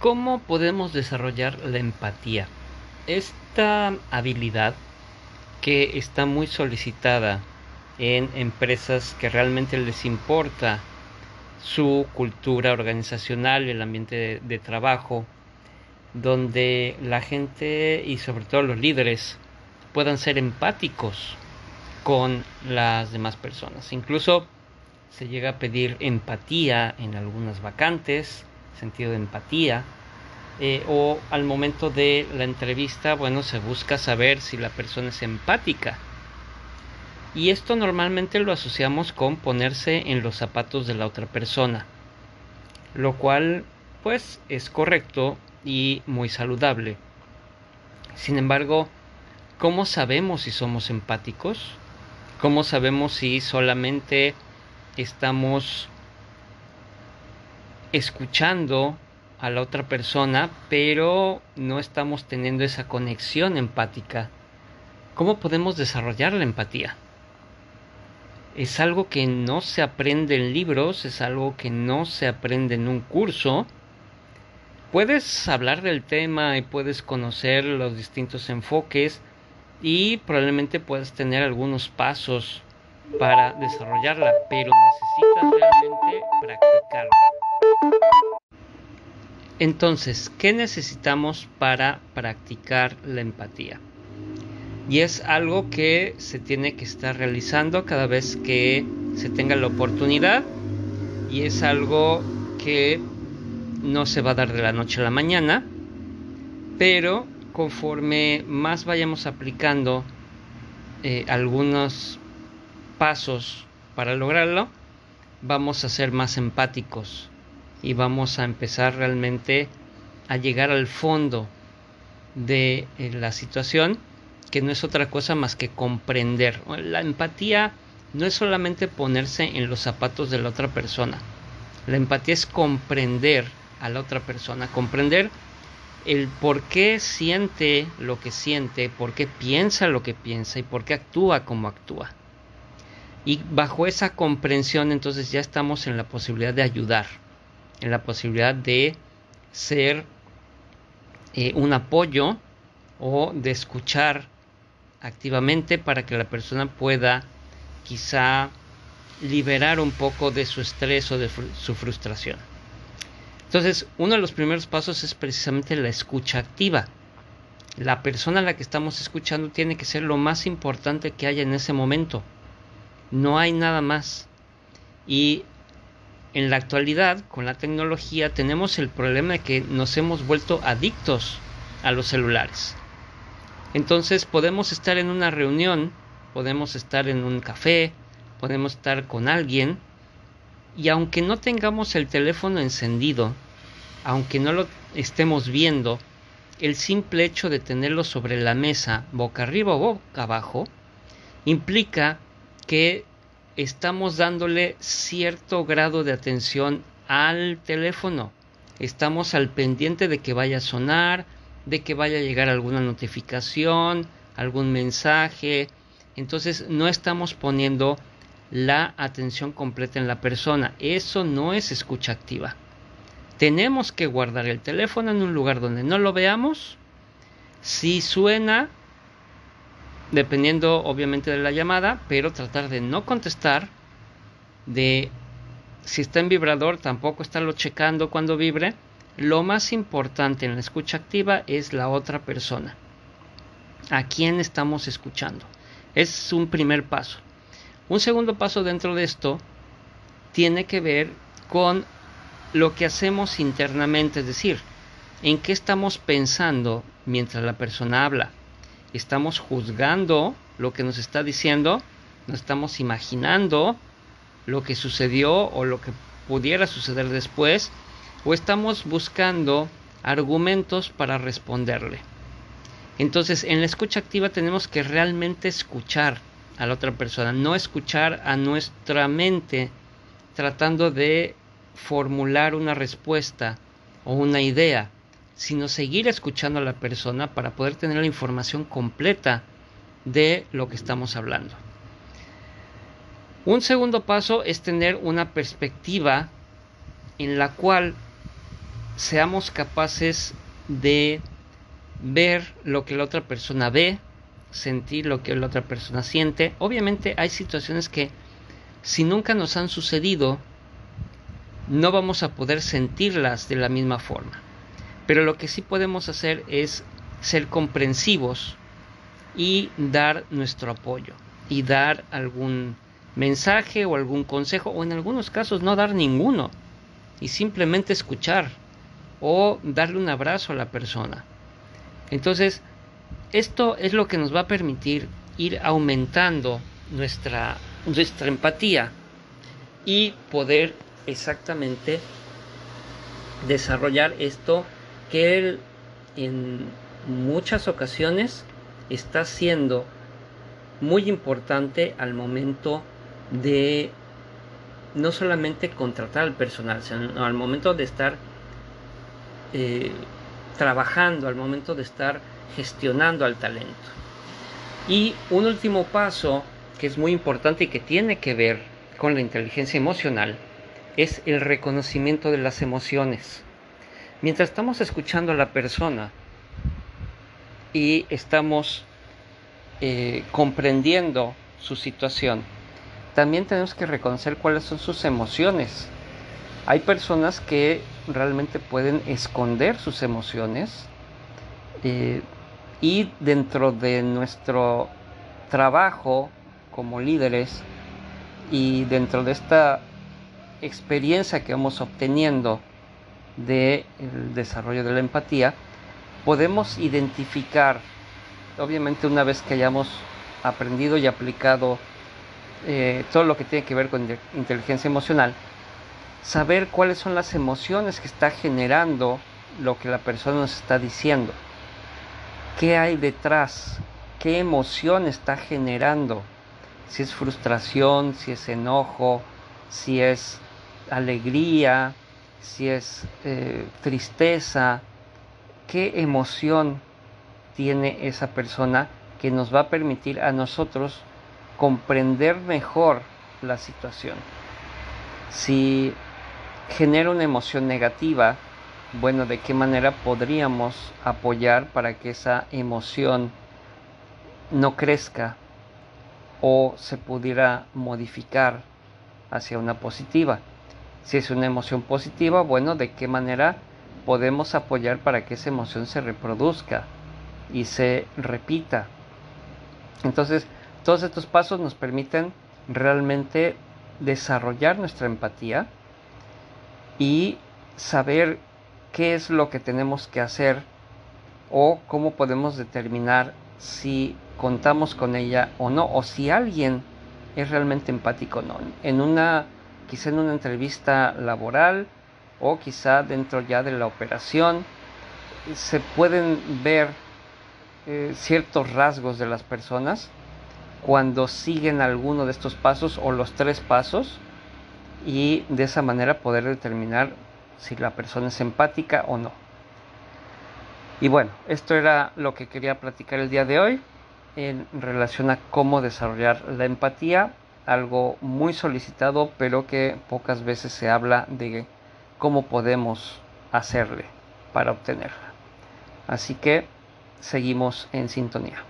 ¿Cómo podemos desarrollar la empatía? Esta habilidad que está muy solicitada en empresas que realmente les importa su cultura organizacional, el ambiente de, trabajo, donde la gente y sobre todo los líderes puedan ser empáticos con las demás personas. Incluso se llega a pedir empatía en algunas vacantes, sentido de empatía, eh, o al momento de la entrevista, bueno, se busca saber si la persona es empática. Y esto normalmente lo asociamos con ponerse en los zapatos de la otra persona, lo cual pues es correcto y muy saludable. Sin embargo, ¿cómo sabemos si somos empáticos? ¿Cómo sabemos si solamente estamos escuchando a la otra persona, pero no estamos teniendo esa conexión empática. ¿Cómo podemos desarrollar la empatía? Es algo que no se aprende en libros, es algo que no se aprende en un curso. Puedes hablar del tema y puedes conocer los distintos enfoques y probablemente puedas tener algunos pasos para desarrollarla, pero necesitas realmente practicarlo. Entonces, ¿qué necesitamos para practicar la empatía? Y es algo que se tiene que estar realizando cada vez que se tenga la oportunidad y es algo que no se va a dar de la noche a la mañana, pero conforme más vayamos aplicando eh, algunos pasos para lograrlo, vamos a ser más empáticos y vamos a empezar realmente a llegar al fondo de eh, la situación, que no es otra cosa más que comprender. La empatía no es solamente ponerse en los zapatos de la otra persona. La empatía es comprender a la otra persona, comprender el por qué siente lo que siente, por qué piensa lo que piensa y por qué actúa como actúa. Y bajo esa comprensión entonces ya estamos en la posibilidad de ayudar, en la posibilidad de ser eh, un apoyo o de escuchar activamente para que la persona pueda quizá liberar un poco de su estrés o de su frustración. Entonces, uno de los primeros pasos es precisamente la escucha activa. La persona a la que estamos escuchando tiene que ser lo más importante que haya en ese momento no hay nada más. Y en la actualidad, con la tecnología, tenemos el problema de que nos hemos vuelto adictos a los celulares. Entonces podemos estar en una reunión, podemos estar en un café, podemos estar con alguien, y aunque no tengamos el teléfono encendido, aunque no lo estemos viendo, el simple hecho de tenerlo sobre la mesa, boca arriba o boca abajo, implica que estamos dándole cierto grado de atención al teléfono. Estamos al pendiente de que vaya a sonar, de que vaya a llegar alguna notificación, algún mensaje. Entonces no estamos poniendo la atención completa en la persona. Eso no es escucha activa. Tenemos que guardar el teléfono en un lugar donde no lo veamos. Si suena, dependiendo obviamente de la llamada, pero tratar de no contestar, de si está en vibrador tampoco estarlo checando cuando vibre. Lo más importante en la escucha activa es la otra persona. ¿A quién estamos escuchando? Es un primer paso. Un segundo paso dentro de esto tiene que ver con lo que hacemos internamente, es decir, en qué estamos pensando mientras la persona habla estamos juzgando lo que nos está diciendo, nos estamos imaginando lo que sucedió o lo que pudiera suceder después, o estamos buscando argumentos para responderle. Entonces, en la escucha activa tenemos que realmente escuchar a la otra persona, no escuchar a nuestra mente tratando de formular una respuesta o una idea, sino seguir escuchando a la persona para poder tener la información completa de lo que estamos hablando. Un segundo paso es tener una perspectiva en la cual seamos capaces de ver lo que la otra persona ve, sentir lo que la otra persona siente. Obviamente hay situaciones que si nunca nos han sucedido, no vamos a poder sentirlas de la misma forma. Pero lo que sí podemos hacer es ser comprensivos y dar nuestro apoyo y dar algún mensaje o algún consejo o en algunos casos no dar ninguno y simplemente escuchar o darle un abrazo a la persona. Entonces, esto es lo que nos va a permitir ir aumentando nuestra, nuestra empatía y poder exactamente desarrollar esto que él en muchas ocasiones está siendo muy importante al momento de no solamente contratar al personal, sino al momento de estar eh, trabajando, al momento de estar gestionando al talento. Y un último paso que es muy importante y que tiene que ver con la inteligencia emocional es el reconocimiento de las emociones. Mientras estamos escuchando a la persona y estamos eh, comprendiendo su situación, también tenemos que reconocer cuáles son sus emociones. Hay personas que realmente pueden esconder sus emociones eh, y dentro de nuestro trabajo como líderes y dentro de esta experiencia que vamos obteniendo del desarrollo de la empatía, podemos identificar, obviamente una vez que hayamos aprendido y aplicado eh, todo lo que tiene que ver con inteligencia emocional, saber cuáles son las emociones que está generando lo que la persona nos está diciendo. ¿Qué hay detrás? ¿Qué emoción está generando? Si es frustración, si es enojo, si es alegría, si es eh, tristeza, qué emoción tiene esa persona que nos va a permitir a nosotros comprender mejor la situación. Si genera una emoción negativa, bueno, ¿de qué manera podríamos apoyar para que esa emoción no crezca o se pudiera modificar hacia una positiva? Si es una emoción positiva, bueno, ¿de qué manera podemos apoyar para que esa emoción se reproduzca y se repita? Entonces, todos estos pasos nos permiten realmente desarrollar nuestra empatía y saber qué es lo que tenemos que hacer o cómo podemos determinar si contamos con ella o no, o si alguien es realmente empático o no. En una, quizá en una entrevista laboral o quizá dentro ya de la operación, se pueden ver eh, ciertos rasgos de las personas cuando siguen alguno de estos pasos o los tres pasos y de esa manera poder determinar si la persona es empática o no. Y bueno, esto era lo que quería platicar el día de hoy en relación a cómo desarrollar la empatía, algo muy solicitado pero que pocas veces se habla de cómo podemos hacerle para obtenerla. Así que seguimos en sintonía.